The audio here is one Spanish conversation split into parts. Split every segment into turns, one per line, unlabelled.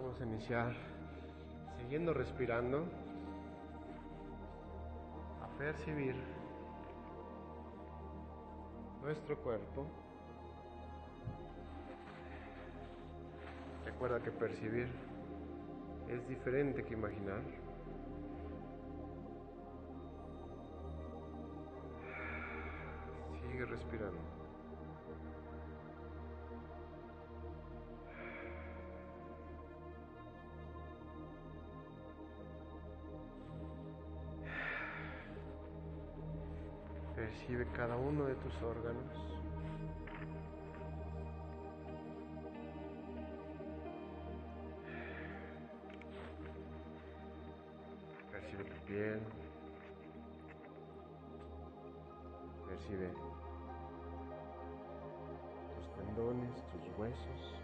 Vamos a iniciar siguiendo respirando a percibir nuestro cuerpo. Recuerda que percibir es diferente que imaginar. Sigue respirando. Percibe cada uno de tus órganos. Percibe tu piel. Percibe tus tendones, tus huesos.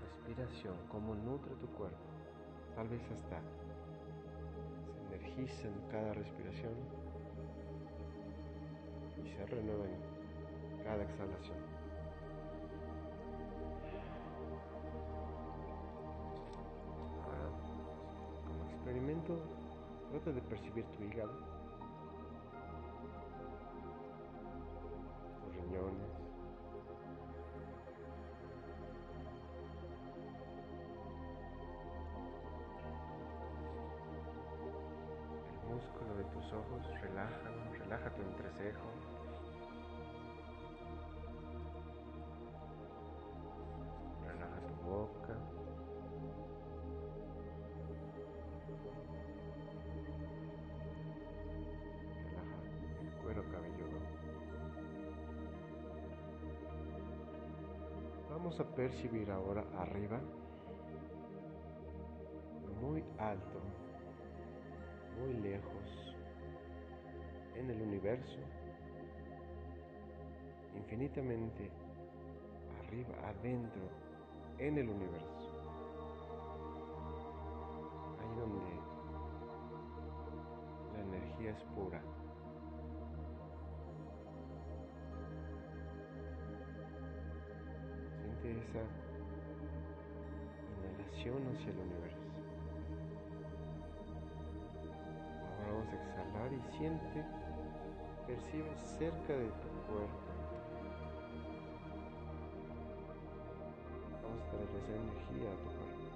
Respiración, cómo nutre tu cuerpo. Tal vez hasta se energiza en cada respiración y se renueva en cada exhalación. Como experimento, trata de percibir tu hígado, Relaja tu boca. Relaja el cuero cabelludo. Vamos a percibir ahora arriba, muy alto, muy lejos en el universo, infinitamente arriba, adentro, en el universo. Ahí donde la energía es pura. Siente esa inhalación hacia el universo. Vamos a exhalar y siente, percibe cerca de tu cuerpo. Energía a tu cuerpo.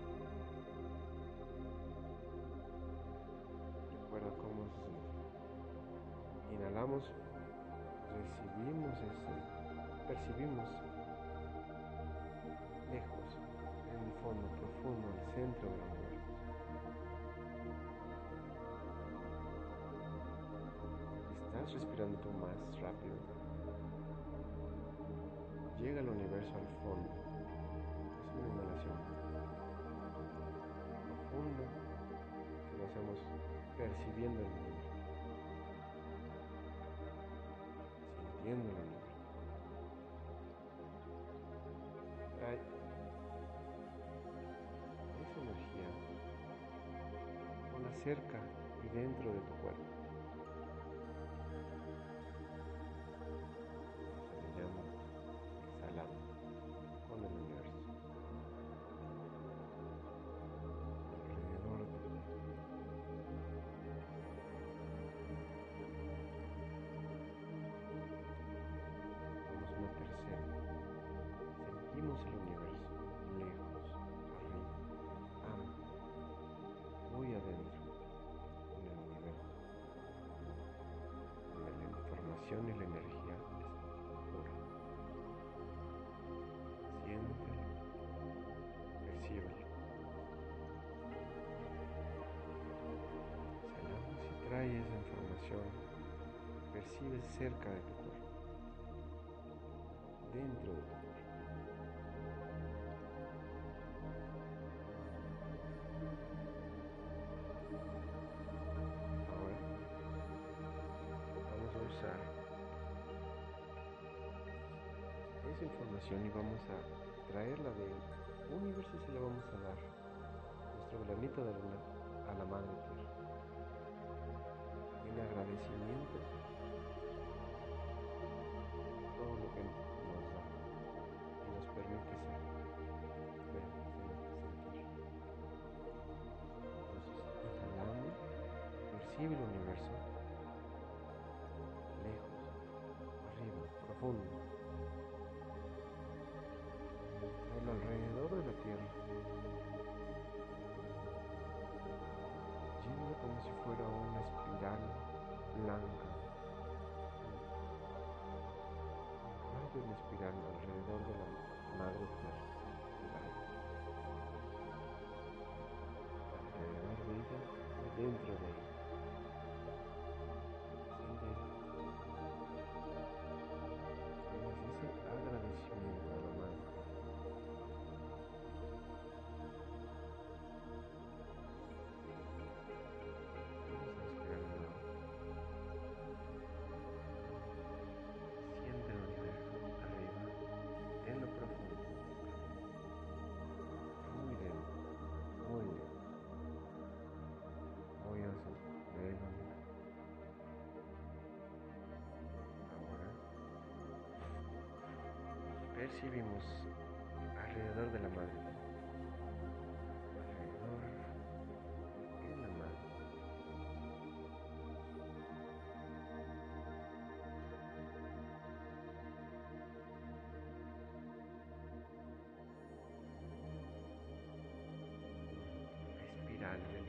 Recuerda cómo siente. Inhalamos, recibimos ese, percibimos lejos, en el fondo profundo, al centro del universo. Estás respirando más rápido. Llega el universo al fondo. Una inhalación profunda que lo hacemos percibiendo el mundo. Sintiendo el mundo. Trae esa energía ponla cerca y dentro de tu cuerpo. Cerca de tu cuerpo, dentro de tu cuerpo. Ahora vamos a usar esa información y vamos a traerla del universo y se la vamos a dar nuestro granito de arena a la madre tierra. agradecimiento que nos da y nos permite ser, sentir. Entonces, inhalando, percibe el universo lejos, arriba, profundo. Dentro de. Percibimos alrededor de la madre. Alrededor de la madre. espiral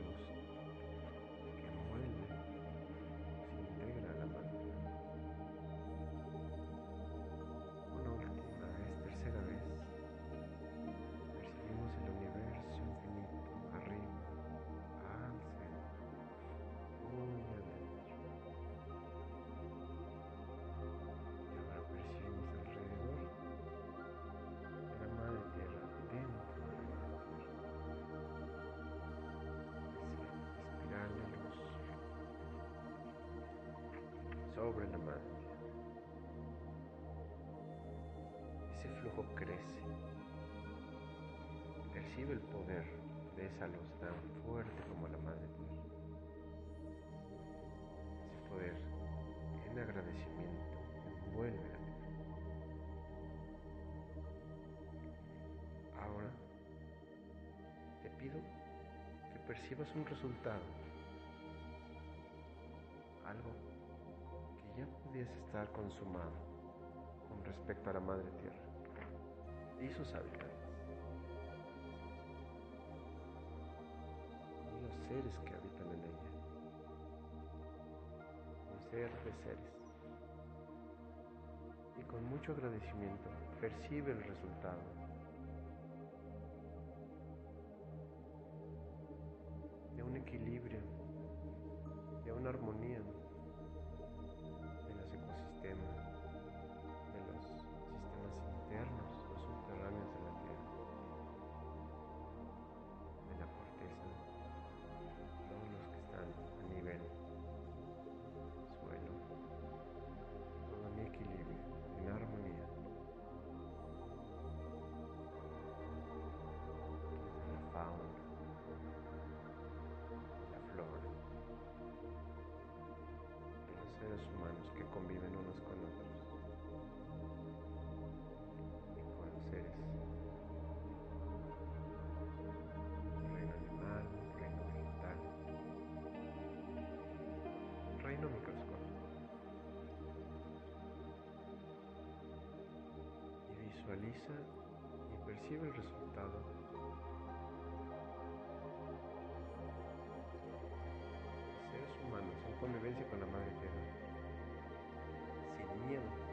sobre la madre. Ese flujo crece. Percibe el poder de esa luz tan fuerte como la madre tierra. Ese poder en agradecimiento envuelve la tierra. Ahora te pido que percibas un resultado, estar consumado con respecto a la madre tierra y sus habitantes y los seres que habitan en ella, un ser de seres. Y con mucho agradecimiento percibe el resultado visualiza y percibe el resultado. Seres humanos en convivencia con la madre tierra, sin miedo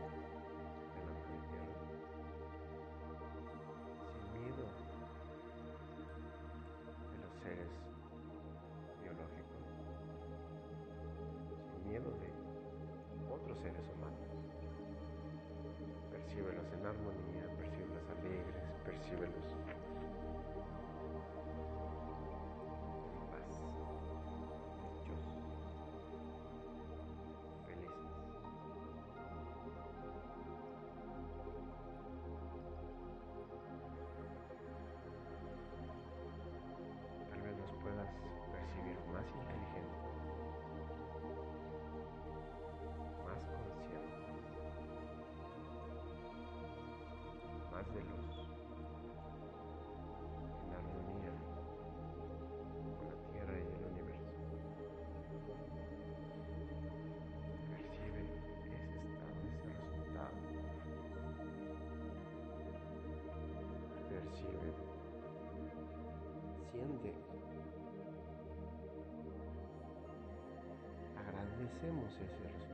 recíbelos con paz, dichosos, felices. Tal vez los puedas percibir más inteligentes, más conscientes, más de luz. hacemos ese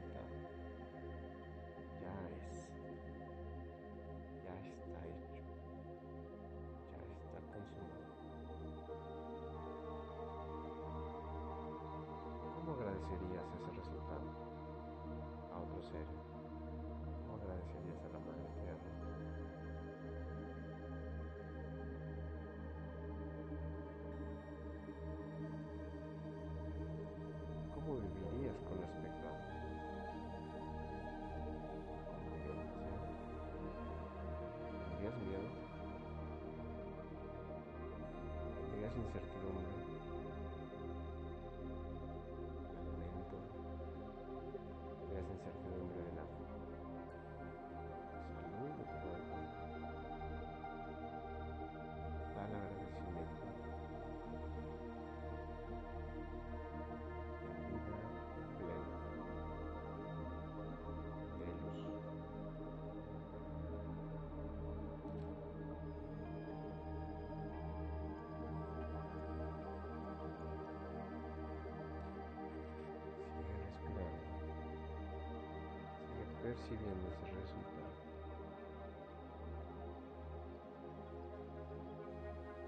consiguen ese resultado.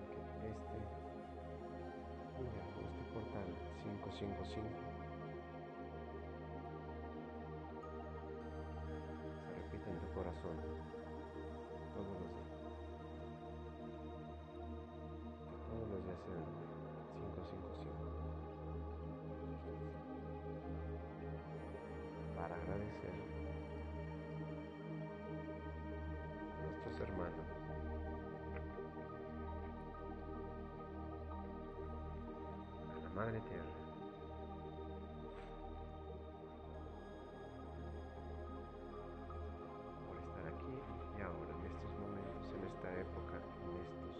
Que este, mira, este portal 555 se repite en tu corazón todos los días. Todos los días se Madre Tierra. Por estar aquí y ahora, en estos momentos, en esta época, en estos...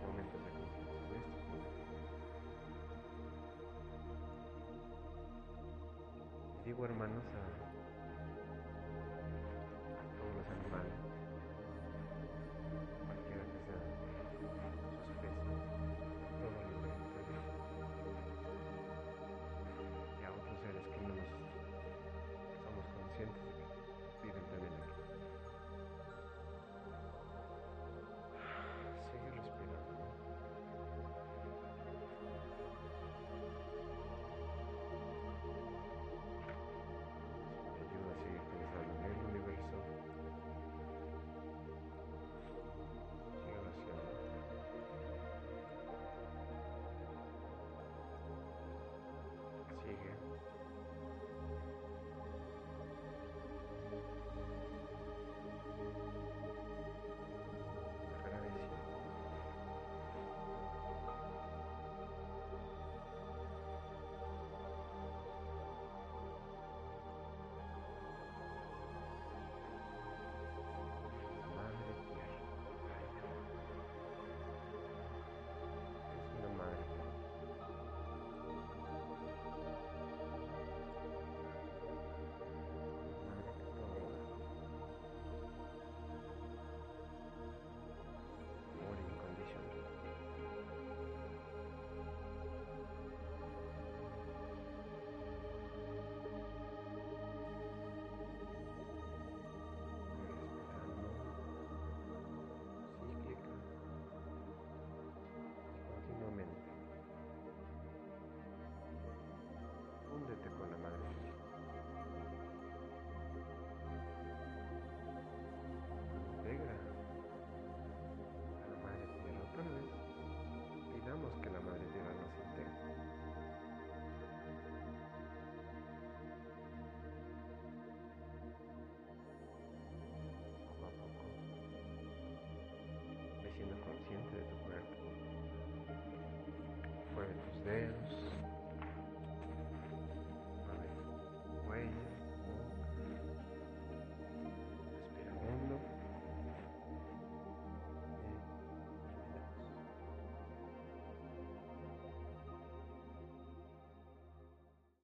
momentos de confianza, en estos momentos. Digo hermanos